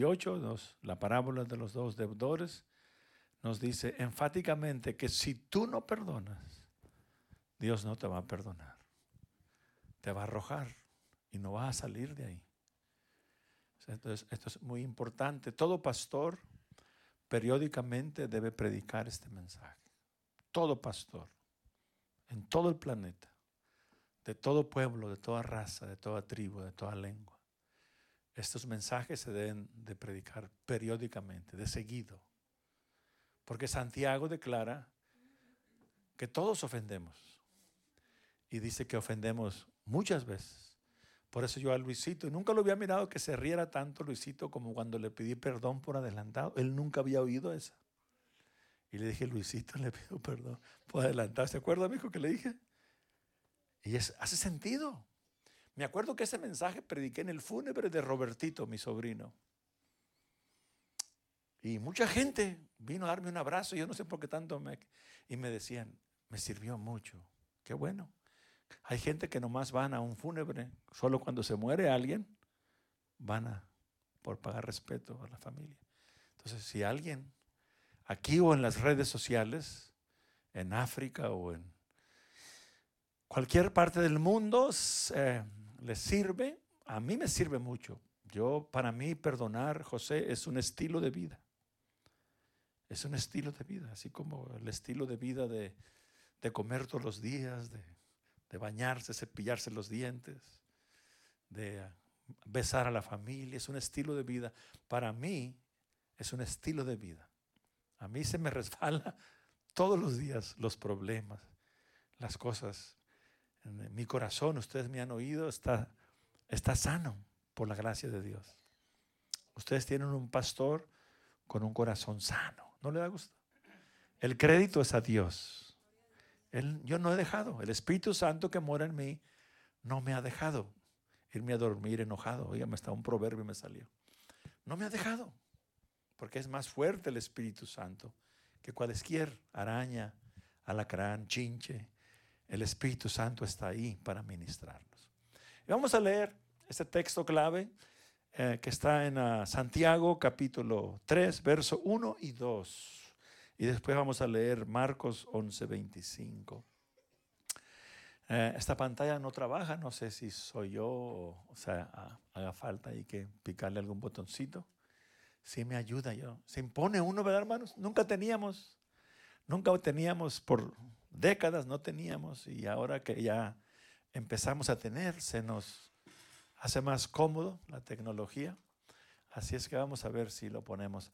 18, la parábola de los dos deudores, nos dice enfáticamente que si tú no perdonas, Dios no te va a perdonar. Te va a arrojar y no vas a salir de ahí. Entonces, esto es muy importante. Todo pastor periódicamente debe predicar este mensaje. Todo pastor, en todo el planeta, de todo pueblo, de toda raza, de toda tribu, de toda lengua. Estos mensajes se deben de predicar periódicamente, de seguido. Porque Santiago declara que todos ofendemos. Y dice que ofendemos muchas veces. Por eso yo a Luisito, nunca lo había mirado que se riera tanto Luisito como cuando le pedí perdón por adelantado. Él nunca había oído eso. Y le dije, Luisito, le pido perdón por adelantado. ¿Se acuerda, amigo, que le dije? Y es, hace sentido. Me acuerdo que ese mensaje prediqué en el fúnebre de Robertito, mi sobrino. Y mucha gente vino a darme un abrazo, yo no sé por qué tanto me... Y me decían, me sirvió mucho. Qué bueno. Hay gente que nomás van a un fúnebre, solo cuando se muere alguien, van a por pagar respeto a la familia. Entonces, si alguien aquí o en las redes sociales, en África o en cualquier parte del mundo, eh, les sirve, a mí me sirve mucho. Yo, para mí, perdonar, José, es un estilo de vida. Es un estilo de vida, así como el estilo de vida de, de comer todos los días, de de bañarse, cepillarse los dientes, de besar a la familia. Es un estilo de vida. Para mí es un estilo de vida. A mí se me resbala todos los días los problemas, las cosas. Mi corazón, ustedes me han oído, está, está sano por la gracia de Dios. Ustedes tienen un pastor con un corazón sano. ¿No le da gusto? El crédito es a Dios yo no he dejado. El Espíritu Santo que mora en mí no me ha dejado irme a dormir enojado. me está un proverbio me salió. No me ha dejado. Porque es más fuerte el Espíritu Santo que cualquier araña, alacrán, chinche. El Espíritu Santo está ahí para ministrarnos. Y vamos a leer este texto clave eh, que está en ah, Santiago capítulo 3, verso 1 y 2. Y después vamos a leer Marcos 11:25. Eh, esta pantalla no trabaja, no sé si soy yo o, sea, haga falta ahí que picarle algún botoncito. Sí me ayuda yo. Se impone uno, ¿verdad, hermanos? Nunca teníamos, nunca teníamos por décadas, no teníamos. Y ahora que ya empezamos a tener, se nos hace más cómodo la tecnología. Así es que vamos a ver si lo ponemos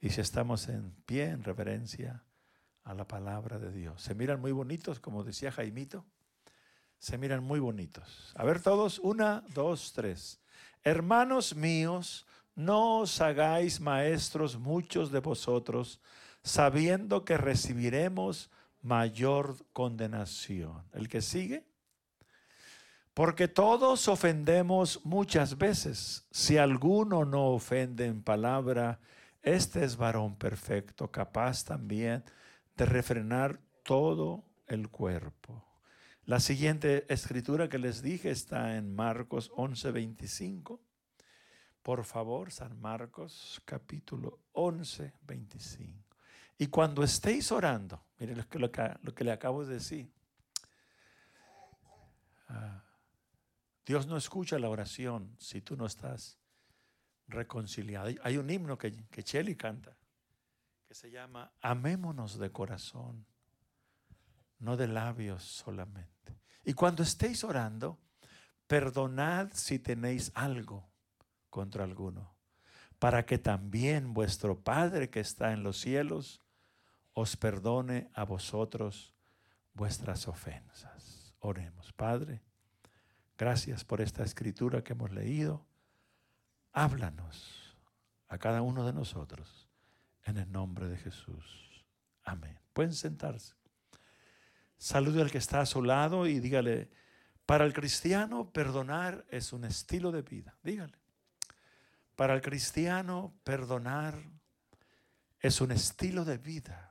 y si estamos en pie en reverencia a la palabra de Dios. Se miran muy bonitos, como decía Jaimito. Se miran muy bonitos. A ver todos, una, dos, tres. Hermanos míos, no os hagáis maestros muchos de vosotros, sabiendo que recibiremos mayor condenación. ¿El que sigue? Porque todos ofendemos muchas veces. Si alguno no ofende en palabra, este es varón perfecto, capaz también de refrenar todo el cuerpo. La siguiente escritura que les dije está en Marcos 11:25. Por favor, San Marcos capítulo 11, 25. Y cuando estéis orando, miren lo que, le acabo de decir. Ah, Dios no escucha la oración si tú no estás reconciliada. Hay un himno que, que Cheli canta que se llama Amémonos de corazón, no de labios solamente. Y cuando estéis orando, perdonad si tenéis algo contra alguno, para que también vuestro Padre que está en los cielos os perdone a vosotros vuestras ofensas. Oremos, Padre, gracias por esta escritura que hemos leído háblanos a cada uno de nosotros en el nombre de Jesús. Amén. Pueden sentarse. Salude al que está a su lado y dígale, para el cristiano perdonar es un estilo de vida. Dígale. Para el cristiano perdonar es un estilo de vida.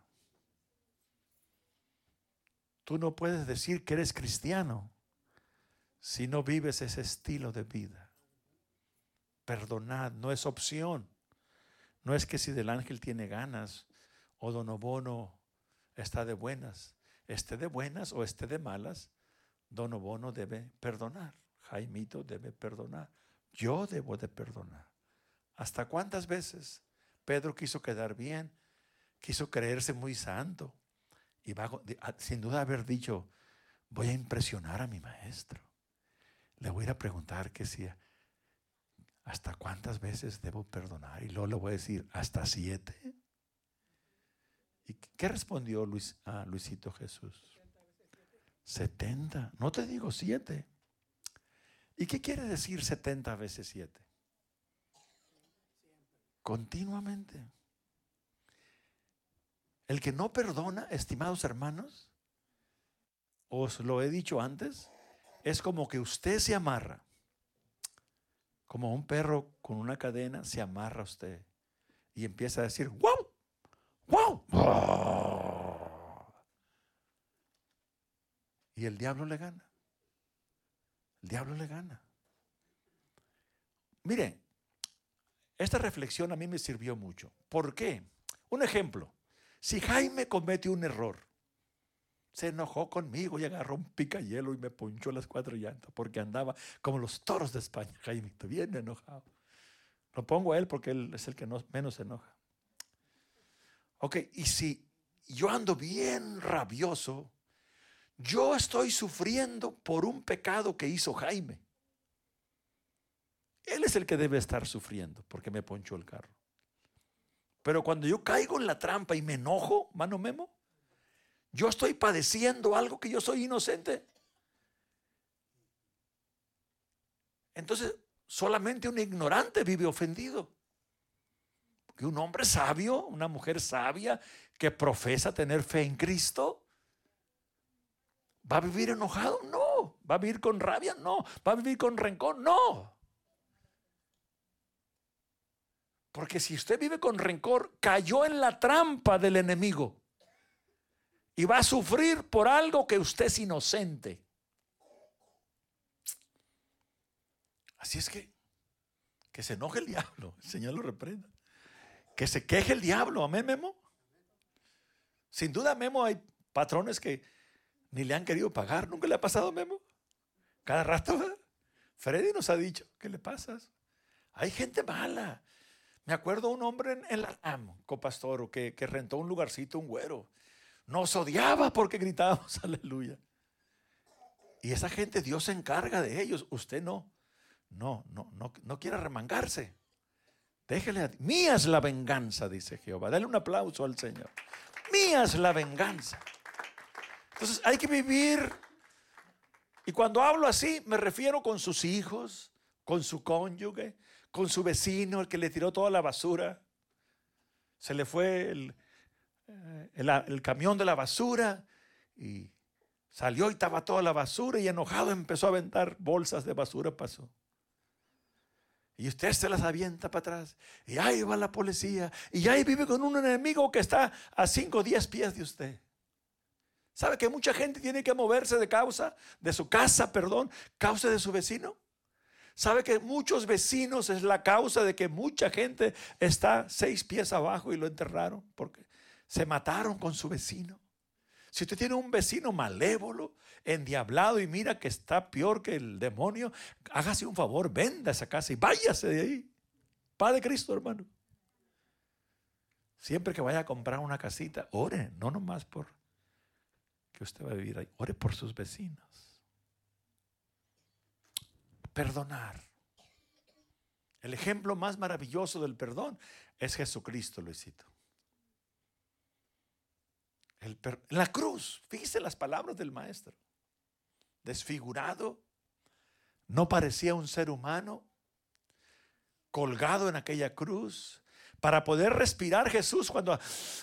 Tú no puedes decir que eres cristiano si no vives ese estilo de vida. perdonad, no es opción. No es que si del ángel tiene ganas o don Obono está de buenas, esté de buenas o esté de malas, don Obono debe perdonar, Jaimito debe perdonar, yo debo de perdonar. ¿Hasta cuántas veces Pedro quiso quedar bien, quiso creerse muy santo y va, sin duda haber dicho, voy a impresionar a mi maestro? Le voy a a preguntar que si hasta cuántas veces debo perdonar y luego le voy a decir, hasta siete. ¿Y qué respondió Luis, a Luisito Jesús? 70. No te digo siete. ¿Y qué quiere decir 70 veces 7? Continuamente. El que no perdona, estimados hermanos, os lo he dicho antes, es como que usted se amarra. Como un perro con una cadena se amarra a usted y empieza a decir, wow, wow. Y el diablo le gana. El diablo le gana. Mire, esta reflexión a mí me sirvió mucho. ¿Por qué? Un ejemplo. Si Jaime comete un error, se enojó conmigo y agarró un picayelo y me ponchó las cuatro llantas porque andaba como los toros de España, Jaime, bien enojado. Lo pongo a él porque él es el que menos se enoja. Ok, y si yo ando bien rabioso, yo estoy sufriendo por un pecado que hizo Jaime. Él es el que debe estar sufriendo porque me ponchó el carro. Pero cuando yo caigo en la trampa y me enojo, mano memo, yo estoy padeciendo algo que yo soy inocente. Entonces, solamente un ignorante vive ofendido. Porque un hombre sabio, una mujer sabia que profesa tener fe en Cristo, ¿va a vivir enojado? No. ¿Va a vivir con rabia? No. ¿Va a vivir con rencor? No. Porque si usted vive con rencor, cayó en la trampa del enemigo. Y va a sufrir por algo que usted es inocente. Así es que, que se enoje el diablo. El Señor lo reprenda. Que se queje el diablo. Amén, Memo. Sin duda, Memo, hay patrones que ni le han querido pagar. Nunca le ha pasado, Memo. Cada rato, Freddy nos ha dicho, ¿qué le pasas? Hay gente mala. Me acuerdo un hombre en, la RAM, copastoro, que, que rentó un lugarcito, un güero. Nos odiaba porque gritábamos aleluya. Y esa gente, Dios se encarga de ellos. Usted no. No, no, no, no quiere remangarse. Déjele a Mía es la venganza, dice Jehová. Dale un aplauso al Señor. Mía es la venganza. Entonces hay que vivir. Y cuando hablo así, me refiero con sus hijos, con su cónyuge, con su vecino, el que le tiró toda la basura. Se le fue el, eh, el, camión de la basura y salió y estaba toda la basura y enojado empezó a aventar bolsas de basura, pasó. Y usted se las avienta para atrás. Y ahí va la policía. Y ahí vive con un enemigo que está a 5 o 10 pies de usted. ¿Sabe que mucha gente tiene que moverse de causa, de su casa, perdón, causa de su vecino? ¿Sabe que muchos vecinos es la causa de que mucha gente está seis pies abajo y lo enterraron? Porque se mataron con su vecino. Si usted tiene un vecino malévolo, endiablado y mira que está peor que el demonio, hágase un favor, venda esa casa y váyase de ahí. Padre Cristo, hermano. Siempre que vaya a comprar una casita, ore, no nomás por que usted va a vivir ahí, ore por sus vecinos perdonar. El ejemplo más maravilloso del perdón es Jesucristo, Luisito. en la cruz, fíjese las palabras del maestro. Desfigurado, no parecía un ser humano, colgado en aquella cruz. Para poder respirar Jesús, cuando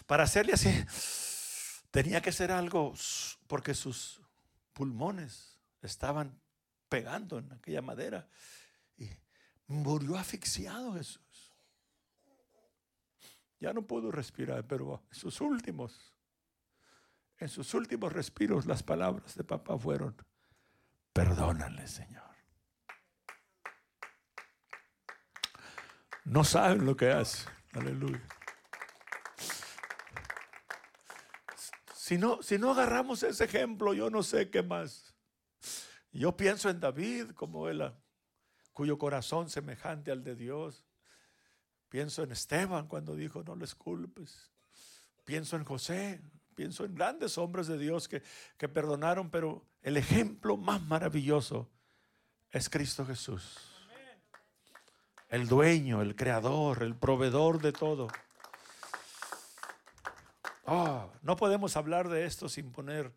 para hacerle así, tenía que ser algo porque sus pulmones estaban pegando en aquella madera. Y murió asfixiado Jesús. Ya no pudo respirar, pero en sus últimos, en sus últimos respiros, las palabras de papá fueron, perdónale, Señor. no saben lo que hacen. Aleluya. Si no, si no agarramos ese ejemplo, yo no sé qué más. Yo pienso en David como él, cuyo corazón semejante al de Dios. Pienso en Esteban cuando dijo, no les culpes. Pienso en José, pienso en grandes hombres de Dios que, que perdonaron, pero el ejemplo más maravilloso es Cristo Jesús. El dueño, el creador, el proveedor de todo. Oh, no podemos hablar de esto sin poner,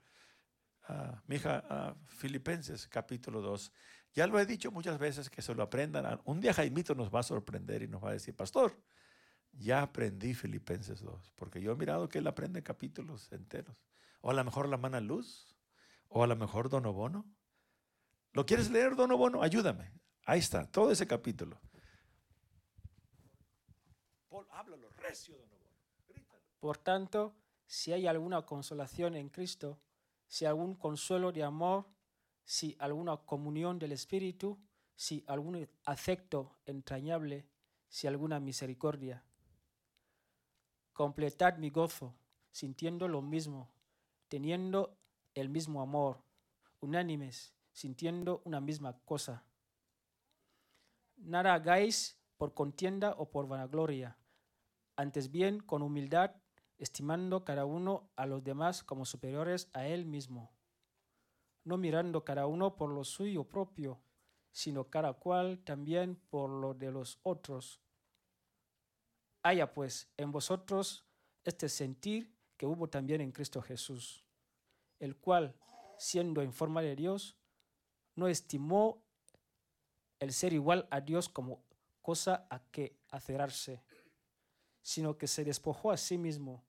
a mi hija, a Filipenses capítulo 2. Ya lo he dicho muchas veces que se lo aprendan. Un día Jaimito nos va a sorprender y nos va a decir, pastor, ya aprendí Filipenses 2, porque yo he mirado que él aprende capítulos enteros. O a lo mejor la mano luz, o a lo mejor Dono Bono. ¿Lo quieres leer, Dono Bono? Ayúdame. Ahí está, todo ese capítulo. Paul, háblalo recio, Dono por tanto, si hay alguna consolación en Cristo, si algún consuelo de amor, si alguna comunión del Espíritu, si algún afecto entrañable, si alguna misericordia. Completad mi gozo, sintiendo lo mismo, teniendo el mismo amor, unánimes, sintiendo una misma cosa. Nada hagáis por contienda o por vanagloria, antes bien con humildad estimando cada uno a los demás como superiores a él mismo, no mirando cada uno por lo suyo propio, sino cada cual también por lo de los otros. Haya pues en vosotros este sentir que hubo también en Cristo Jesús, el cual, siendo en forma de Dios, no estimó el ser igual a Dios como cosa a que acerarse, sino que se despojó a sí mismo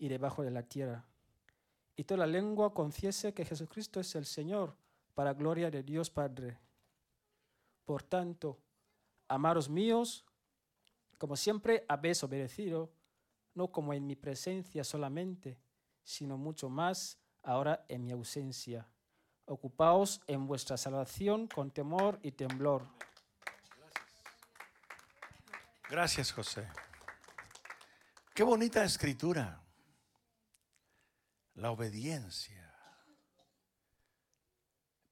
y debajo de la tierra. Y toda lengua confiese que Jesucristo es el Señor, para gloria de Dios Padre. Por tanto, amados míos, como siempre habéis obedecido, no como en mi presencia solamente, sino mucho más ahora en mi ausencia. Ocupaos en vuestra salvación con temor y temblor. Gracias, José. Qué bonita escritura la obediencia.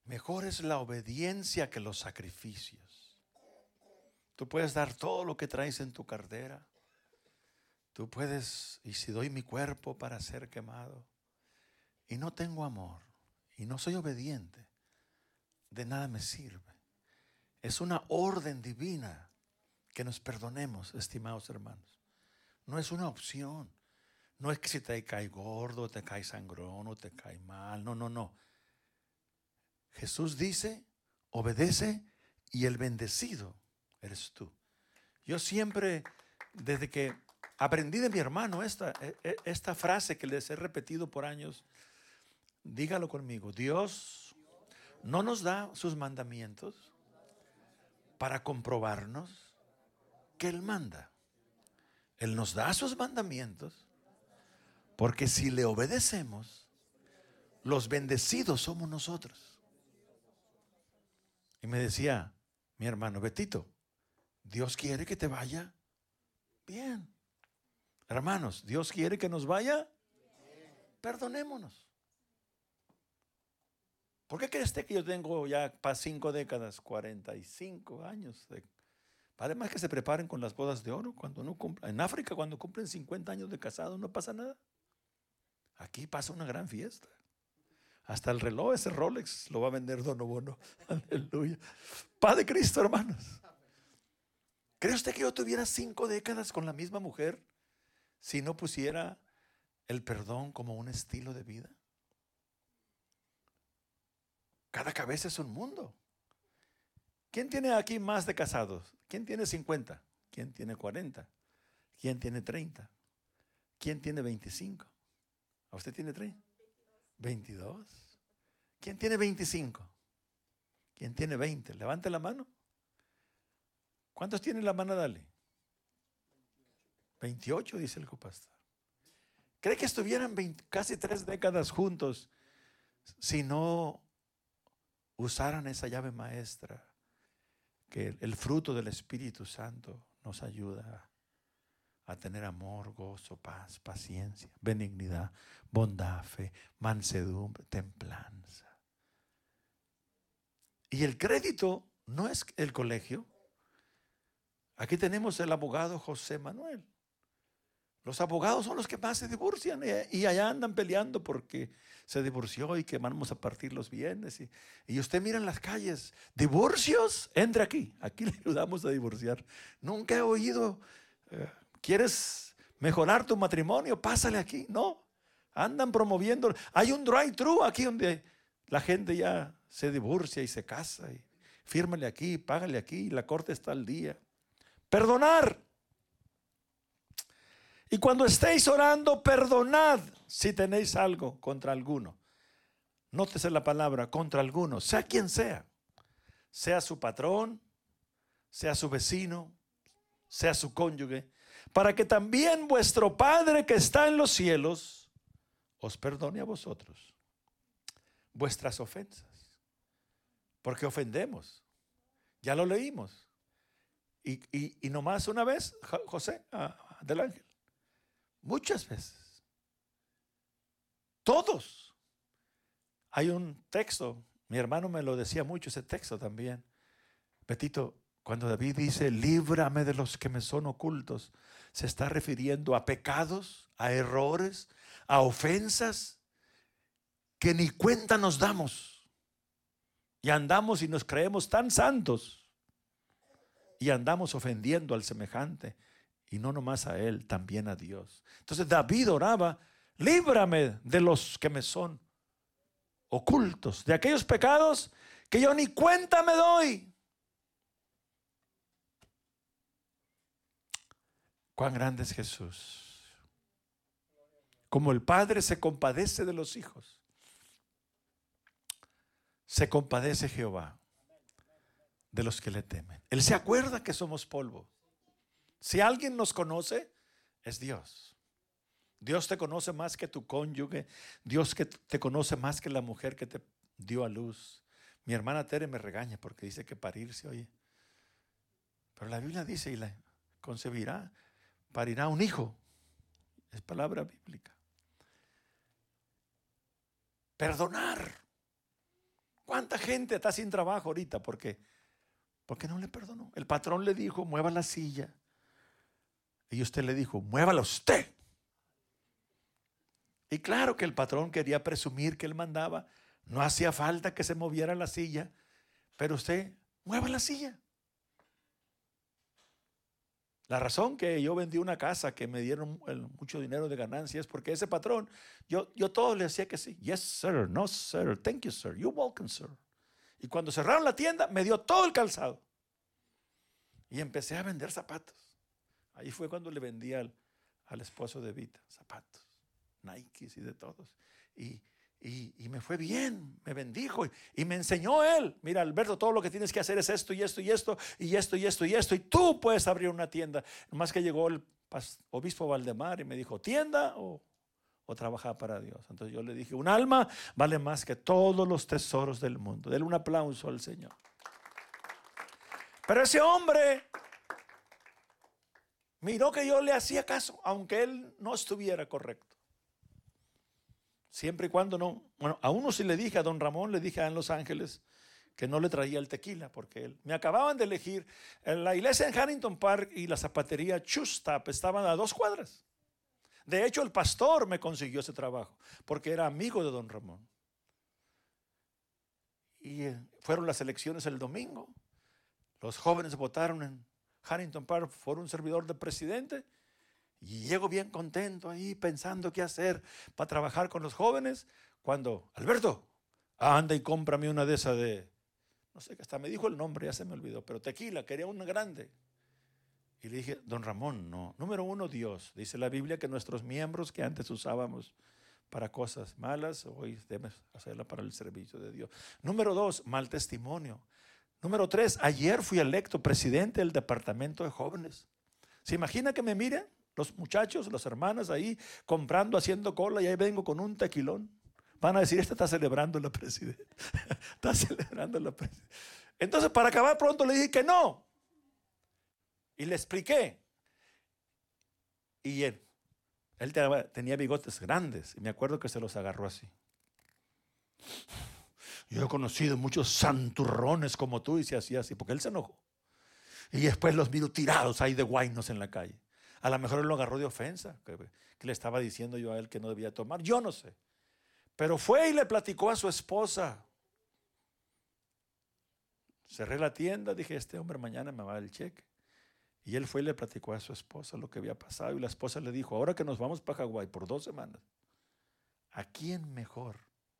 Mejor es la obediencia que los sacrificios. Tú puedes dar todo lo que traes en tu cartera. Tú puedes, y si doy mi cuerpo para ser quemado, y no tengo amor, y no soy obediente, de nada me sirve. Es una orden divina que nos perdonemos, estimados hermanos. No es una opción. No es que si te cae gordo, te cae sangrón o te cae mal. No, no, no. Jesús dice, obedece y el bendecido eres tú. Yo siempre, desde que aprendí de mi hermano esta, e, e, esta frase que les he repetido por años, dígalo conmigo, Dios no nos da sus mandamientos para comprobarnos que Él manda. Él nos da sus mandamientos porque si le obedecemos, los bendecidos somos nosotros. Y me decía mi hermano Betito, Dios quiere que te vaya bien. Hermanos, Dios quiere que nos vaya. Perdonémonos. ¿Por qué crees que yo tengo ya para cinco décadas, 45 años? De, Además que se preparen con las bodas de oro cuando no cumplan. En África, cuando cumplen 50 años de casado, no pasa nada. Aquí pasa una gran fiesta. Hasta el reloj, ese Rolex, lo va a vender Don Bono. Aleluya. Padre Cristo, hermanos. ¿Cree usted que yo tuviera cinco décadas con la misma mujer si no pusiera el perdón como un estilo de vida? Cada cabeza es un mundo. ¿Quién tiene aquí más de casados? ¿Quién tiene 50? ¿Quién tiene 40? ¿Quién tiene 30? ¿Quién tiene 25? ¿A usted tiene 30? 22. ¿Quién tiene 25? ¿Quién tiene 20? Levante la mano. ¿Cuántos tienen la mano? Dale. 28, dice el copastor. ¿Cree que estuvieran casi tres décadas juntos si no usaran esa llave maestra? Que el fruto del Espíritu Santo nos ayuda a tener amor, gozo, paz, paciencia, benignidad, bondad, fe, mansedumbre, templanza. Y el crédito no es el colegio. Aquí tenemos el abogado José Manuel. Los abogados son los que más se divorcian y allá andan peleando porque se divorció y que vamos a partir los bienes. Y, usted mira en las calles, divorcios, entre aquí, aquí le ayudamos a divorciar. Nunca he oído, eh, ¿quieres mejorar tu matrimonio? Pásale aquí. No, andan promoviendo. Hay un drive-thru aquí donde la gente ya se divorcia y se casa. Y fírmale aquí, págale aquí, la corte está al día. Perdonar. Y cuando estéis orando, perdonad si tenéis algo contra alguno. Nótese la palabra, contra alguno, sea quien sea. Sea su patrón, sea su vecino, sea su cónyuge, para que también vuestro Padre que está en los cielos os perdone a vosotros vuestras ofensas. Porque ofendemos. Ya lo leímos. Y, y, nomás una vez, José, del ángel. Muchas veces. Todos. Hay un texto, mi hermano me lo decía mucho ese texto también. Petito, cuando David dice, líbrame de los que me son ocultos, se está refiriendo a pecados, a errores, a ofensas que ni cuenta nos damos. Y andamos y nos creemos tan santos. Y andamos ofendiendo al semejante y no nomás a él, también a Dios. Entonces David oraba, líbrame de los que me son ocultos, de aquellos pecados que yo ni cuenta me doy. Cuán grande es Jesús. Como el Padre se compadece de los hijos, se compadece Jehová de los que le temen. Él se acuerda que somos polvo. Si alguien nos conoce, es Dios. Dios te conoce más que tu cónyuge. Dios te conoce más que la mujer que te dio a luz. Mi hermana Tere me regaña porque dice que parirse, oye. Pero la Biblia dice y la concebirá, parirá un hijo. Es palabra bíblica. Perdonar. ¿Cuánta gente está sin trabajo ahorita? ¿Por qué? Porque no le perdonó. El patrón le dijo, mueva la silla. Y usted le dijo, muévala usted. Y claro que el patrón quería presumir que él mandaba. No hacía falta que se moviera la silla. Pero usted, mueva la silla. La razón que yo vendí una casa que me dieron mucho dinero de ganancias es porque ese patrón, yo, yo todo le decía que sí. Yes, sir. No, sir. Thank you, sir. You're welcome, sir. Y cuando cerraron la tienda, me dio todo el calzado. Y empecé a vender zapatos. Ahí fue cuando le vendí al, esposo de Vita zapatos, Nikes y de todos. Y, me fue bien, me bendijo y, me enseñó él. Mira, Alberto, todo lo que tienes que hacer es esto y esto y esto y esto y esto y esto. Y tú puedes abrir una tienda. Más que llegó el obispo Valdemar y me dijo, ¿tienda o, o trabajar para Dios? Entonces yo le dije, un alma vale más que todos los tesoros del mundo. Denle un aplauso al Señor. Pero ese hombre miró que yo le hacía caso, aunque él no estuviera correcto. Siempre y cuando no. Bueno, a uno sí le dije, a don Ramón le dije en Los Ángeles que no le traía el tequila, porque él, me acababan de elegir. En la iglesia en Harrington Park y la zapatería Chustap estaban a dos cuadras. De hecho, el pastor me consiguió ese trabajo, porque era amigo de don Ramón. Y eh, fueron las elecciones el domingo. Los jóvenes votaron en Harrington Park fue un servidor de presidente. Y llego bien contento ahí pensando qué hacer para trabajar con los jóvenes. Cuando, Alberto, anda y cómprame una de esas de, no sé, hasta me dijo el nombre, ya se me olvidó, pero tequila, quería una grande. Y le dije, don Ramón, no. Número uno, Dios. Dice la Biblia que nuestros miembros que antes usábamos para cosas malas, hoy debemos hacerla para el servicio de Dios. Número dos, mal testimonio. Número tres, ayer fui electo presidente del departamento de jóvenes. ¿Se imagina que me miren los muchachos, las hermanas ahí comprando, haciendo cola y ahí vengo con un tequilón? Van a decir, este está celebrando la presidencia. está celebrando la presidencia. Entonces, para acabar pronto, le dije que no. Y le expliqué. Y él, él tenía bigotes grandes. Y me acuerdo que se los agarró así. Yo he conocido muchos santurrones como tú y se hacía así, porque él se enojó. Y después los miro tirados ahí de guainos en la calle. A lo mejor él lo agarró de ofensa, que, le estaba diciendo yo a él que no debía tomar. Yo no sé. Pero fue y le platicó a su esposa. Cerré la tienda, dije, este hombre mañana me va el cheque. Y él fue y le platicó a su esposa lo que había pasado. Y la esposa le dijo, ahora que nos vamos para Hawái por dos semanas, ¿a quién mejor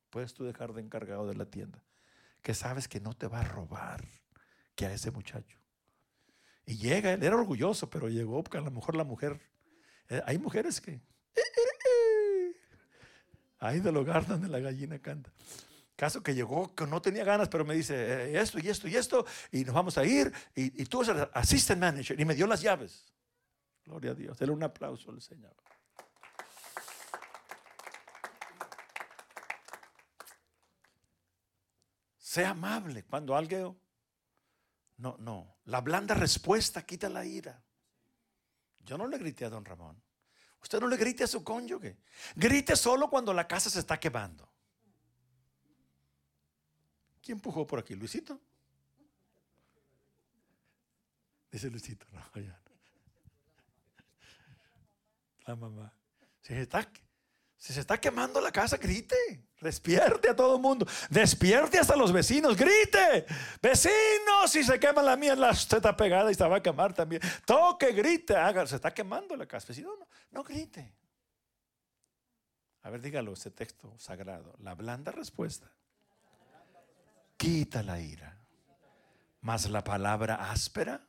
puedes tú dejar de encargado de la tienda? Que sabes que no te va a robar que a ese muchacho. Y llega, él era orgulloso, pero llegó porque a lo mejor la mujer, eh, hay mujeres que, ahí del hogar donde la gallina canta. Caso que llegó, que no tenía ganas, pero me dice eh, esto y esto y esto, y nos vamos a ir, y, tú eres el assistant manager, y me dio las llaves. Gloria a Dios. Dele un aplauso al Señor. Sea amable cuando alguien... No, no. La blanda respuesta quita la ira. Yo no le grité a don Ramón. Usted no le grite a su cónyuge. Grite solo cuando la casa se está quemando. ¿Quién empujó por aquí? ¿Luisito? Dice Luisito, no, La mamá. Si está, si se está quemando la casa, grite. Despierte a todo el mundo. Despierte hasta los vecinos. Grite. Vecinos, si se quema la mía, la usted está pegada y se va a quemar también. Toque, grite. Haga, se está quemando la casa. Vecino, no, no grite. A ver, dígalo, ese texto sagrado. La blanda respuesta quita la ira. Mas la palabra áspera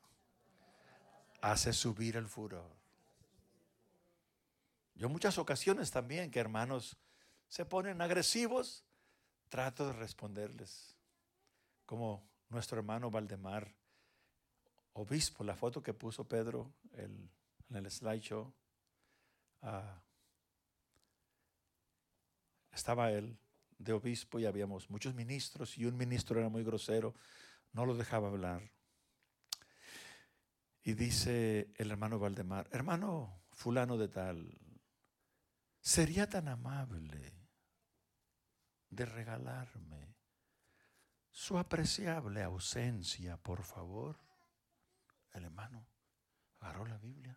hace subir el furor. Yo muchas ocasiones también que hermanos se ponen agresivos, trato de responderles. Como nuestro hermano Valdemar, obispo, la foto que puso Pedro en el slideshow, ah, estaba él de obispo y habíamos muchos ministros y un ministro era muy grosero, no lo dejaba hablar. Y dice el hermano Valdemar, hermano fulano de tal, sería tan amable de regalarme su apreciable ausencia, por favor. El hermano agarró la Biblia.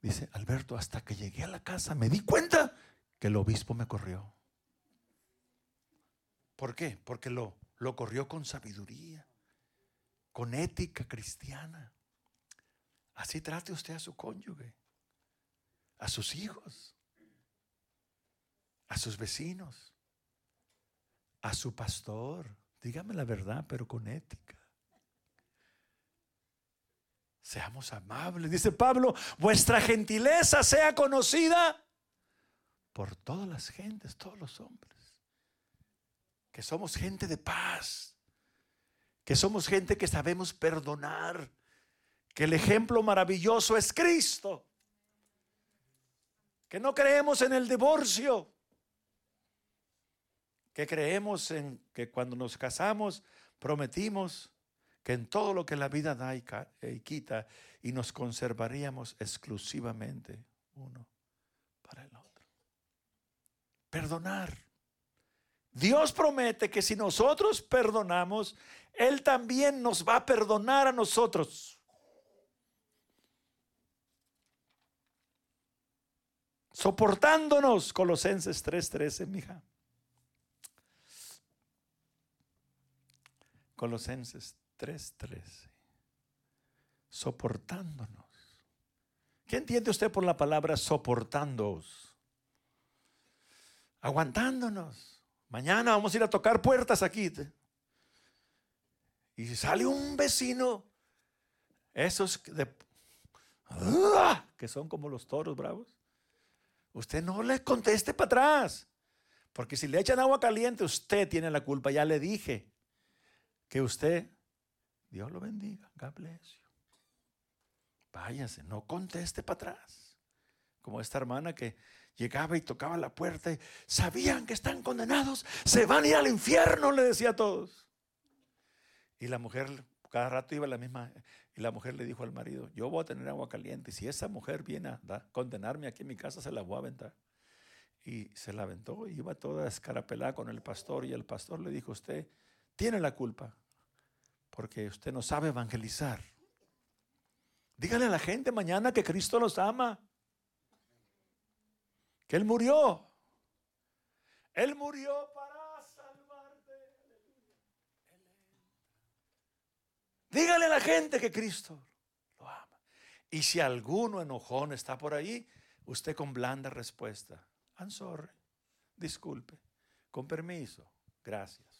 Dice, Alberto, hasta que llegué a la casa me di cuenta que el obispo me corrió. ¿Por qué? Porque lo, lo corrió con sabiduría, con ética cristiana. Así trate usted a su cónyuge, a sus hijos, a sus vecinos, a su pastor. Dígame la verdad, pero con ética. Seamos amables. Dice Pablo, vuestra gentileza sea conocida por todas las gentes, todos los hombres que somos gente de paz, que somos gente que sabemos perdonar, que el ejemplo maravilloso es Cristo, que no creemos en el divorcio, que creemos en que cuando nos casamos prometimos que en todo lo que la vida da y, quita y nos conservaríamos exclusivamente uno para el otro. Perdonar. Dios promete que si nosotros perdonamos, Él también nos va a perdonar a nosotros. Soportándonos, Colosenses 3:13, mija. Colosenses 3:13. Soportándonos. ¿Qué entiende usted por la palabra soportándonos? Aguantándonos. Mañana vamos a ir a tocar puertas aquí. Y si sale un vecino, esos de, que son como los toros bravos. Usted no le conteste para atrás. Porque si le echan agua caliente, usted tiene la culpa. Ya le dije que usted, Dios lo bendiga, God bless you. Váyase, no conteste para atrás. Como esta hermana que llegaba y tocaba la puerta y sabían que están condenados, se van a ir al infierno, le decía a todos. Y la mujer cada rato iba la misma, y la mujer le dijo al marido, yo voy a tener agua caliente, y si esa mujer viene a condenarme aquí en mi casa, se la voy a aventar. Y se la aventó, iba toda escarapelada con el pastor, y el pastor le dijo, usted tiene la culpa, porque usted no sabe evangelizar. Dígale a la gente mañana que Cristo los ama que Él murió. Él murió para salvarte. Dígale a la gente que Cristo lo ama. Y si alguno enojón está por ahí, usted con blanda respuesta. I'm sorry. Disculpe. Con permiso. Gracias.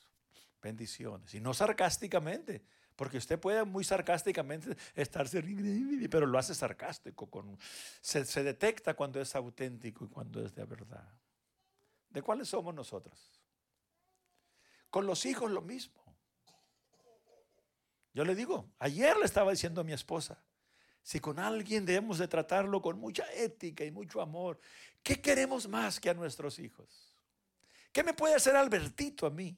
Bendiciones. Y no sarcásticamente. Porque usted puede muy sarcásticamente estarse, pero lo hace sarcástico. Con, se, detecta cuando es auténtico y cuando es de verdad. ¿De cuáles somos nosotros? Con los hijos lo mismo. Yo le digo, ayer le estaba diciendo a mi esposa, si con alguien debemos de tratarlo con mucha ética y mucho amor, ¿qué queremos más que a nuestros hijos? ¿Qué me puede hacer Albertito a mí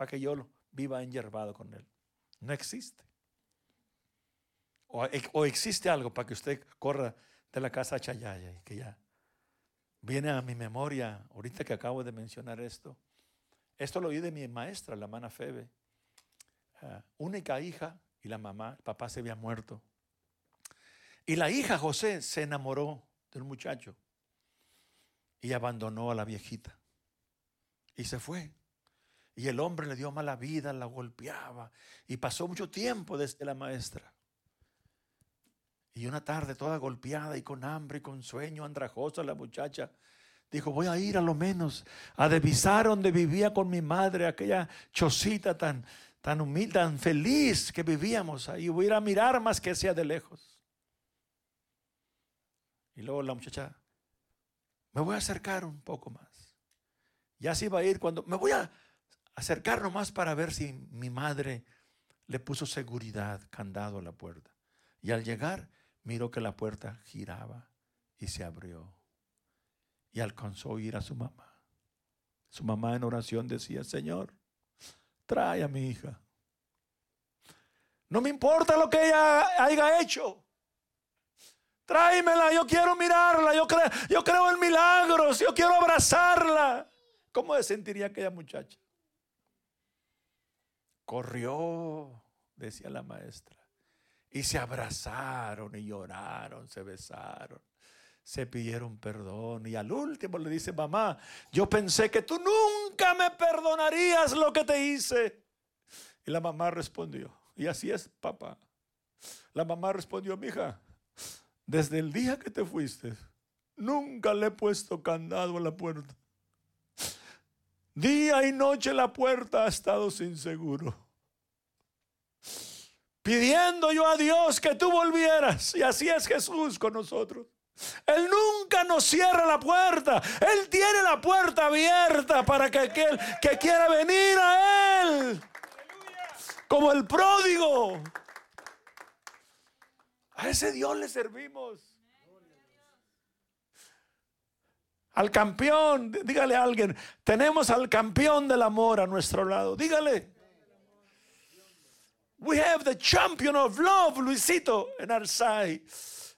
para que yo viva enyerbado con él? No existe. O, existe algo para que usted corra de la casa a Chayaya y que ya viene a mi memoria, ahorita que acabo de mencionar esto. Esto lo oí de mi maestra, la hermana Febe. Ah, única hija y la mamá, el papá se había muerto. Y la hija José se enamoró del muchacho y abandonó a la viejita. Y se fue. Y el hombre le dio mala vida, la golpeaba. Y pasó mucho tiempo desde la maestra. Y una tarde toda golpeada y con hambre y con sueño, andrajosa la muchacha, dijo, voy a ir a lo menos a divisar donde vivía con mi madre, aquella chocita tan, tan humilde, tan feliz que vivíamos ahí. Voy a ir a mirar más que sea de lejos. Y luego la muchacha, me voy a acercar un poco más. Ya se iba a ir cuando, me voy a acercar nomás para ver si mi madre le puso seguridad, candado a la puerta. Y al llegar, miró que la puerta giraba y se abrió. Y alcanzó a ir a su mamá. Su mamá en oración decía, Señor, trae a mi hija. No me importa lo que ella haya hecho. Tráemela, yo quiero mirarla, yo creo, yo creo en milagros, yo quiero abrazarla. ¿Cómo se sentiría aquella muchacha? Corrió, decía la maestra, y se abrazaron y lloraron, se besaron, se pidieron perdón y al último le dice, mamá, yo pensé que tú nunca me perdonarías lo que te hice. Y la mamá respondió, y así es, papá. La mamá respondió, mija, desde el día que te fuiste, nunca le he puesto candado a la puerta. Día y noche la puerta ha estado sin seguro. Pidiendo yo a Dios que tú volvieras. Y así es Jesús con nosotros. Él nunca nos cierra la puerta. Él tiene la puerta abierta para que aquel que quiera venir a Él, como el pródigo, a ese Dios le servimos. Al campeón, dígale a alguien, tenemos al campeón del amor a nuestro lado. Dígale. We have the champion of love, Luisito, en our side.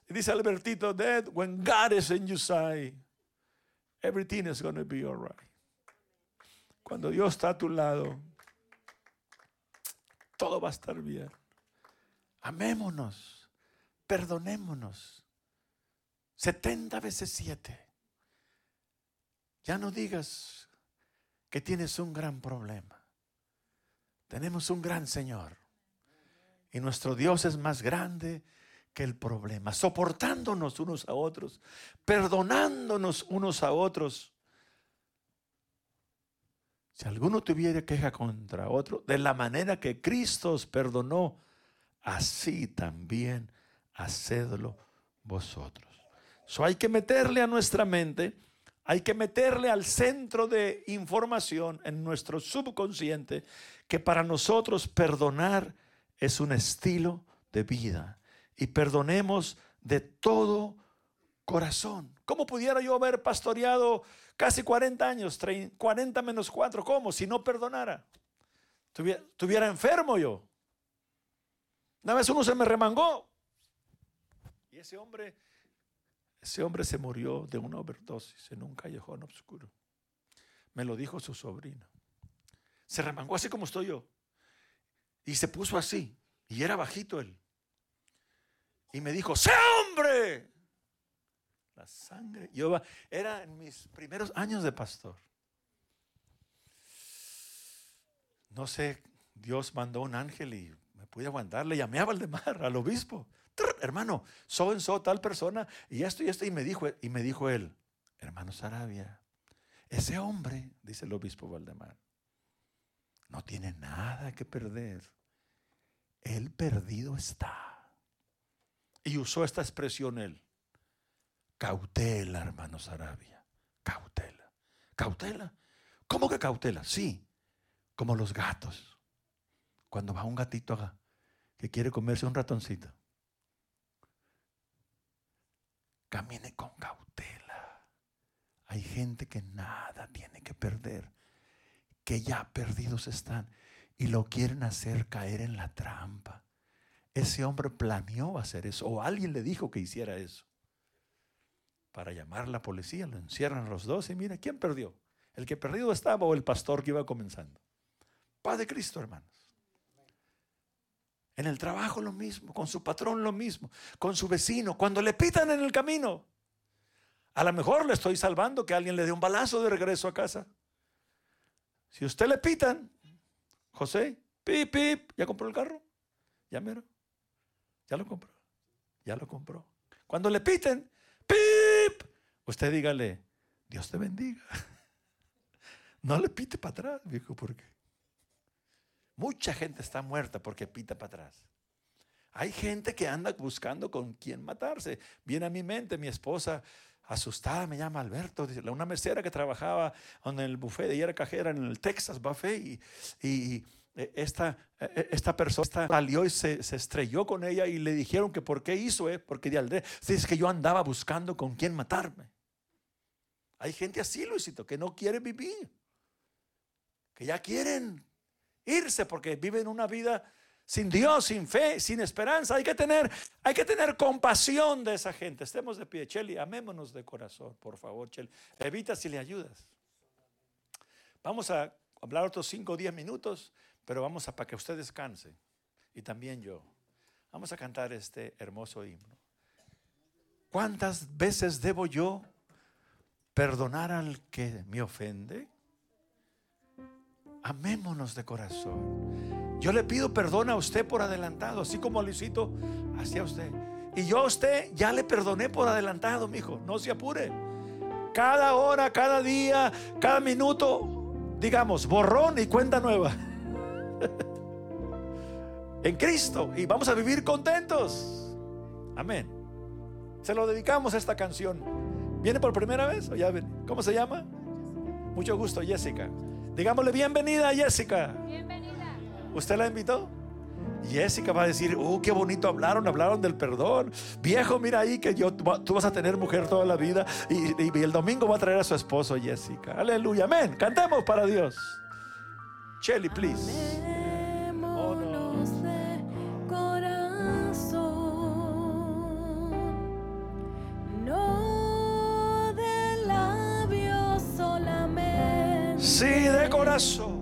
dice Albertito, that when God is in your side, everything is going to be all right. Cuando Dios está a tu lado, todo va a estar bien. Amémonos, perdonémonos. 70 veces 7. Ya no digas que tienes un gran problema. Tenemos un gran Señor. Y nuestro Dios es más grande que el problema, soportándonos unos a otros, perdonándonos unos a otros. Si alguno tuviera queja contra otro, de la manera que Cristo os perdonó, así también hacedlo vosotros. So hay que meterle a nuestra mente, hay que meterle al centro de información en nuestro subconsciente que para nosotros perdonar es un estilo de vida y perdonemos de todo corazón. ¿Cómo pudiera yo haber pastoreado casi 40 años, 40 menos 4? ¿Cómo? Si no perdonara. Tuviera, enfermo yo. Una vez uno se me remangó. Y ese hombre, ese hombre se murió de una overdosis en un callejón oscuro. Me lo dijo su sobrino. Se remangó así como estoy yo. Y se puso así. Y era bajito él. Y me dijo, ¡sé hombre! La sangre. Yo era en mis primeros años de pastor. No sé, Dios mandó un ángel y me pude aguantar. Le llamé a Valdemar, al obispo. Hermano, so en so tal persona y esto y esto. Y me dijo, y me dijo él, hermano Sarabia, ese hombre, dice el obispo Valdemar, no tiene nada que perder. Él perdido está. Y usó esta expresión él. Cautela, hermano Sarabia. Cautela. Cautela. ¿Cómo que cautela? Sí, como los gatos. Cuando va un gatito acá que quiere comerse un ratoncito. Camine con cautela. Hay gente que nada tiene que perder, que ya perdidos están y lo quieren hacer caer en la trampa. Ese hombre planeó hacer eso o alguien le dijo que hiciera eso. Para llamar a la policía, lo encierran los dos y mira, ¿quién perdió? ¿El que perdido estaba o el pastor que iba comenzando? Paz de Cristo, hermanos. En el trabajo lo mismo, con su patrón lo mismo, con su vecino, cuando le pitan en el camino. A lo mejor le estoy salvando que alguien le dé un balazo de regreso a casa. Si usted le pitan, José, pip, pip, ¿ya compró el carro? Ya mero. Ya lo compró. Ya lo compró. Cuando le piten, pip, usted dígale, Dios te bendiga. No le pite para atrás, viejo, porque Mucha gente está muerta porque pita para atrás. Hay gente que anda buscando con quién matarse. Viene a mi mente mi esposa asustada, me llama Alberto, una mesera que trabajaba en el buffet, ella era cajera en el Texas Buffet y, e, esta, e, e, esta persona salió y se, estrelló con ella y le dijeron que por qué hizo, eh? porque de aldre, es que yo andaba buscando con quién matarme. Hay gente así, Luisito, que no quiere vivir, que ya quieren irse porque viven una vida sin Dios, sin fe, sin esperanza. Hay que tener, hay que tener compasión de esa gente. Estemos de pie, Cheli, amémonos de corazón, por favor, Cheli. Evita si le ayudas. Vamos a hablar otros 5 o 10 minutos, pero vamos a para que usted descanse. Y también yo. Vamos a cantar este hermoso himno. ¿Cuántas veces debo yo perdonar al que me ofende? Amémonos de corazón. Yo le pido perdón a usted por adelantado, así como Luisito hacia usted. Y yo a usted ya le perdoné por adelantado, mi hijo. No se apure. Cada hora, cada día, cada minuto, digamos, borrón y cuenta nueva. en Cristo. Y vamos a vivir contentos. Amén. Se lo dedicamos a esta canción. ¿Viene por primera vez o ya ven? ¿Cómo se llama? Mucho gusto, Jessica. Digámosle bienvenida a Jessica. Bienvenida. ¿Usted la invitó? Jessica va a decir, oh, qué bonito hablaron, hablaron del perdón. Viejo, mira ahí que yo, tú vas a tener mujer toda la vida y, y el domingo va a traer a su esposo Jessica. Aleluya, amén. Cantemos para Dios. Shelly, please. Sí, de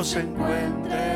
nos encuentre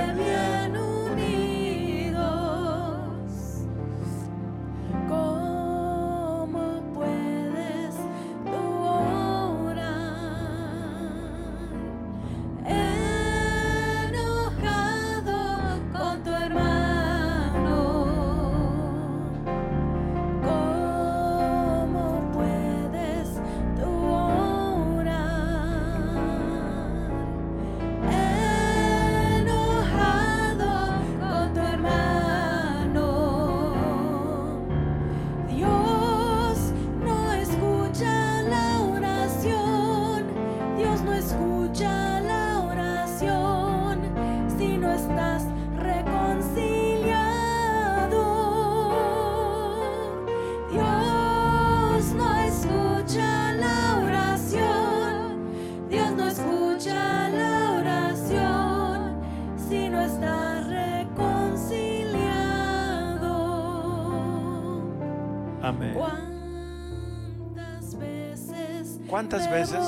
veces?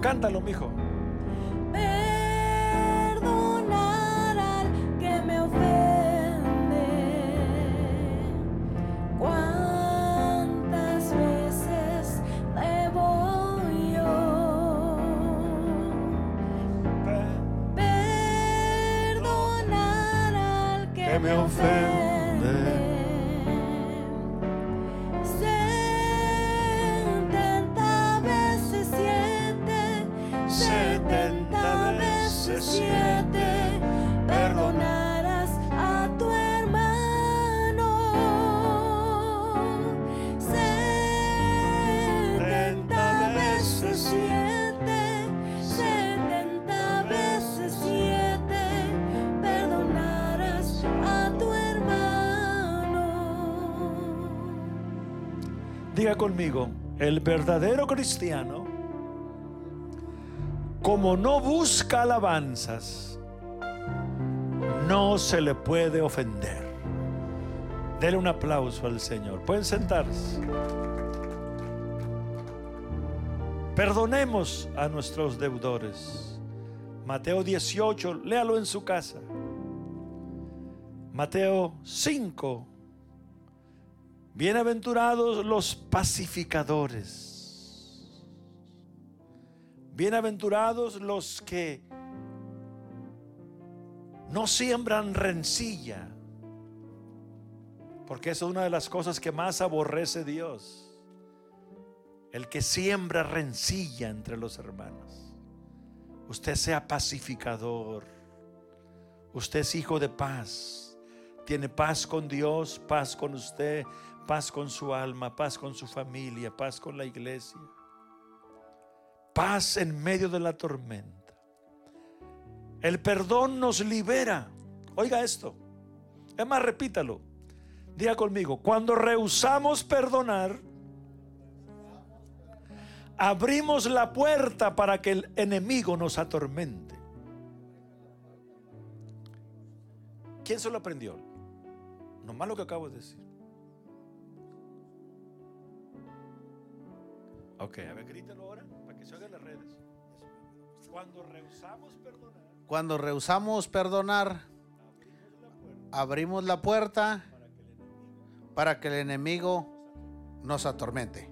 Cántalo, mijo. perdonar al que me ofende? ¿Cuántas veces debo yo perdonar al que, Que me ofende? Conmigo, el verdadero cristiano, como no busca alabanzas, no se le puede ofender. Dele un aplauso al Señor. Pueden sentarse. Perdonemos a nuestros deudores. Mateo 18, léalo en su casa. Mateo 5, Bienaventurados los pacificadores. Bienaventurados los que no siembran rencilla. Porque esa es una de las cosas que más aborrece Dios. El que siembra rencilla entre los hermanos. Usted sea pacificador. Usted es hijo de paz. Tiene paz con Dios, paz con usted, paz con su alma, paz con su familia, paz con la iglesia. Paz en medio de la tormenta. El perdón nos libera. Oiga esto. Es más, repítalo. Diga conmigo, cuando rehusamos perdonar, abrimos la puerta para que el enemigo nos atormente. ¿Quién se lo aprendió? Nomás lo que acabo de decir. Ok, a ver, grítelo ahora para que se oigan las redes. Cuando rehusamos perdonar, Cuando rehusamos perdonar, abrimos la puerta para que el enemigo nos atormente.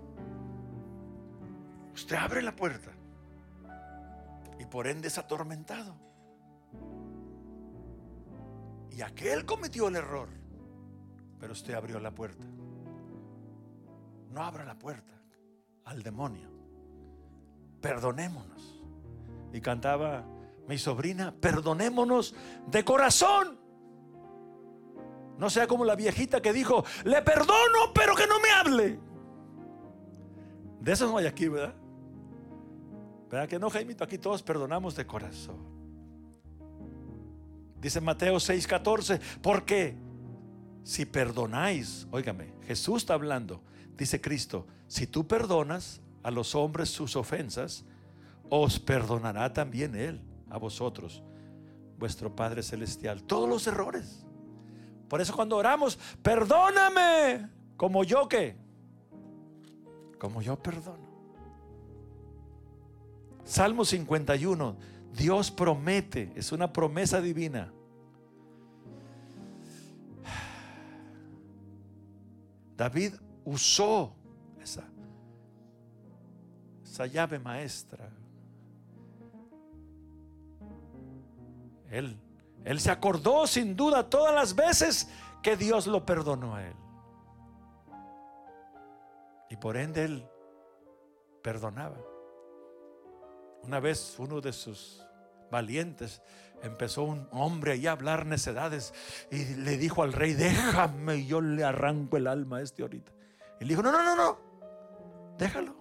usted abre la puerta y por ende es atormentado. Y aquel cometió el error, pero usted abrió la puerta. No abra la puerta al demonio. Perdonémonos. Y cantaba mi sobrina, perdonémonos de corazón. No sea como la viejita que dijo, le perdono, pero que no me hable. De eso no hay aquí, ¿verdad? ¿Verdad que no, Jaimito? Aquí todos perdonamos de corazón. Dice Mateo 6:14, porque si perdonáis, óigame, Jesús está hablando, dice Cristo, si tú perdonas a los hombres sus ofensas, os perdonará también Él a vosotros, vuestro Padre Celestial, todos los errores. Por eso cuando oramos, perdóname, como yo que, como yo perdono. Salmo 51 Dios promete, es una promesa divina. David usó esa, esa llave maestra. Él, él se acordó sin duda todas las veces que Dios lo perdonó a él. Y por ende él perdonaba. Una vez uno de sus valientes empezó un hombre ahí a hablar necedades y le dijo al rey, déjame, yo le arranco el alma a este ahorita. Le dijo, no, no, no, no, déjalo.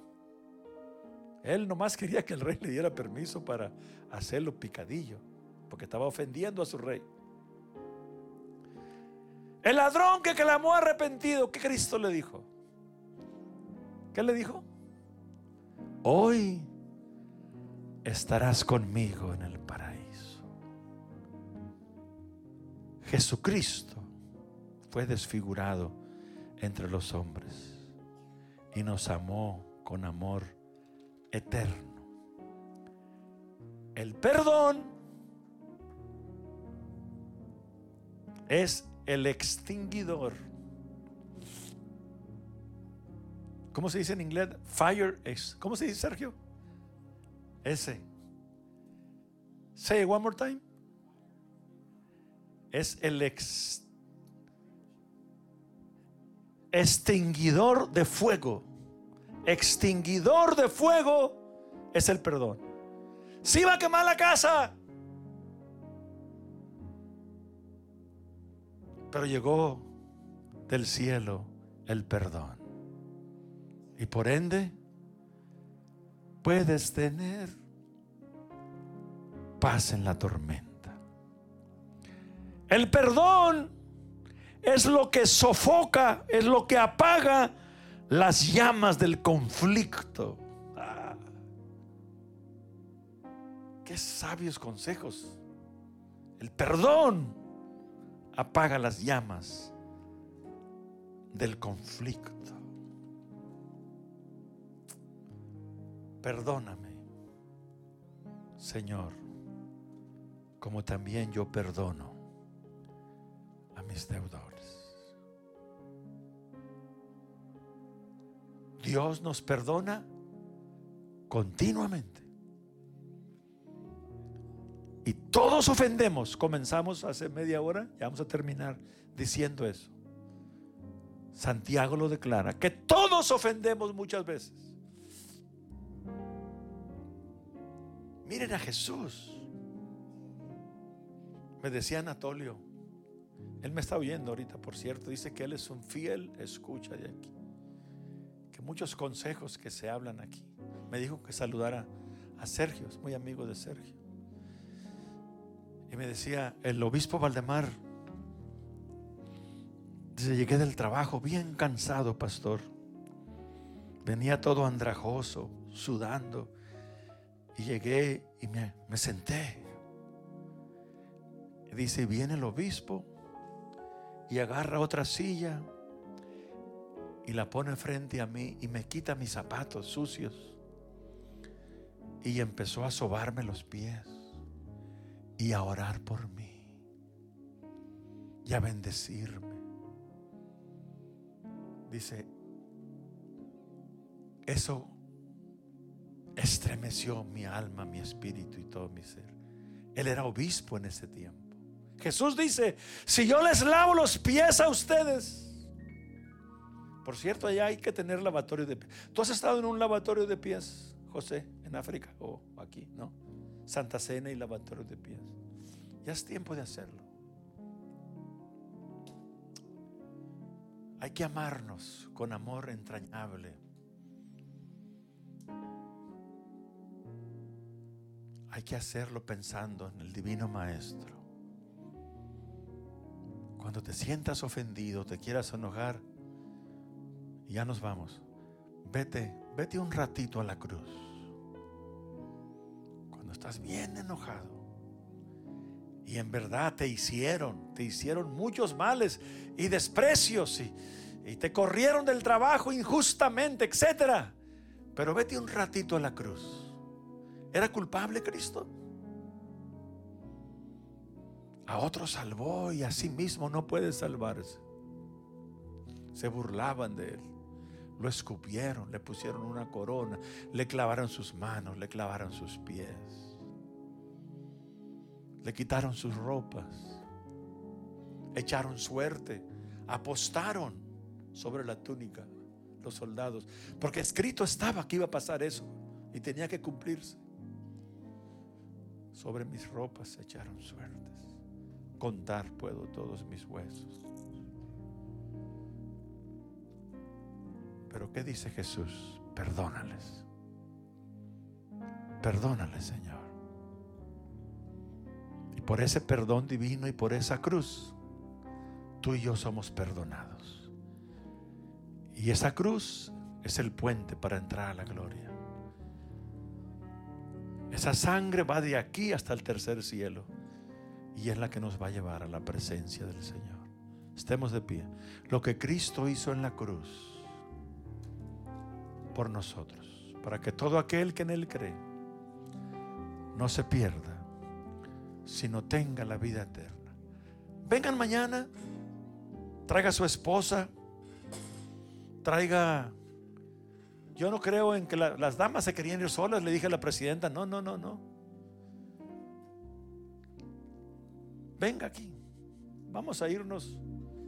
Él nomás quería que el rey le diera permiso para hacerlo picadillo, porque estaba ofendiendo a su rey. El ladrón que clamó arrepentido, ¿qué Cristo le dijo? ¿Qué le dijo? Hoy estarás conmigo en el paraíso. Jesucristo fue desfigurado entre los hombres y nos amó con amor eterno. El perdón es el extinguidor. ¿Cómo se dice en inglés? Fire. ¿Cómo se dice, Sergio? Ese. Say it one more time. Es el ex- extinguidor de fuego. Extinguidor de fuego es el perdón. Si va a quemar la casa. Pero llegó del cielo el perdón. Y por ende, puedes tener paz en la tormenta. El perdón es lo que sofoca, es lo que apaga las llamas del conflicto. Ah. Qué sabios consejos. El perdón apaga las llamas del conflicto. Perdóname, Señor, como también yo perdono mis deudores. Dios nos perdona continuamente. Y todos ofendemos. Comenzamos hace media hora, ya vamos a terminar diciendo eso. Santiago lo declara, que todos ofendemos muchas veces. Miren a Jesús. Me decía Anatolio, él me está oyendo ahorita, por cierto, dice que él es un fiel escucha de aquí. Que muchos consejos que se hablan aquí. Me dijo que saludara a Sergio, es muy amigo de Sergio. Y me decía, el obispo Valdemar, dice, llegué del trabajo bien cansado, pastor. Venía todo andrajoso, sudando. Y llegué y me, me senté. Y dice, viene el obispo y agarra otra silla y la pone frente a mí y me quita mis zapatos sucios. Y empezó a sobarme los pies y a orar por mí y a bendecirme. Dice, eso estremeció mi alma, mi espíritu y todo mi ser. Él era obispo en ese tiempo. Jesús dice, si yo les lavo los pies a ustedes, por cierto, allá hay que tener lavatorio de pies. ¿Tú has estado en un lavatorio de pies, José, en África o aquí, no? Santa Cena y lavatorio de pies. Ya es tiempo de hacerlo. Hay que amarnos con amor entrañable. Hay que hacerlo pensando en el Divino Maestro. Cuando te sientas ofendido, te quieras enojar, ya nos vamos. Vete, vete un ratito a la cruz. Cuando estás bien enojado y en verdad te hicieron, te hicieron muchos males y desprecios y, y te corrieron del trabajo injustamente, etcétera. Pero vete un ratito a la cruz. ¿Era culpable Cristo? A otro salvó y a sí mismo no puede salvarse. Se burlaban de él. Lo escupieron, le pusieron una corona, le clavaron sus manos, le clavaron sus pies. Le quitaron sus ropas. Echaron suerte, apostaron sobre la túnica los soldados, porque escrito estaba que iba a pasar eso y tenía que cumplirse. Sobre mis ropas echaron suertes. Contar puedo todos mis huesos. Pero ¿qué dice Jesús? Perdónales. Perdónales, Señor. Y por ese perdón divino y por esa cruz, tú y yo somos perdonados. Y esa cruz es el puente para entrar a la gloria. Esa sangre va de aquí hasta el tercer cielo y es la que nos va a llevar a la presencia del Señor. Estemos de pie. Lo que Cristo hizo en la cruz por nosotros, para que todo aquel que en Él cree no se pierda, sino tenga la vida eterna. Vengan mañana, traiga su esposa, traiga... Yo no creo en que la- las damas se querían ir solas, le dije a la presidenta, no, no, no, no. Venga aquí, vamos a irnos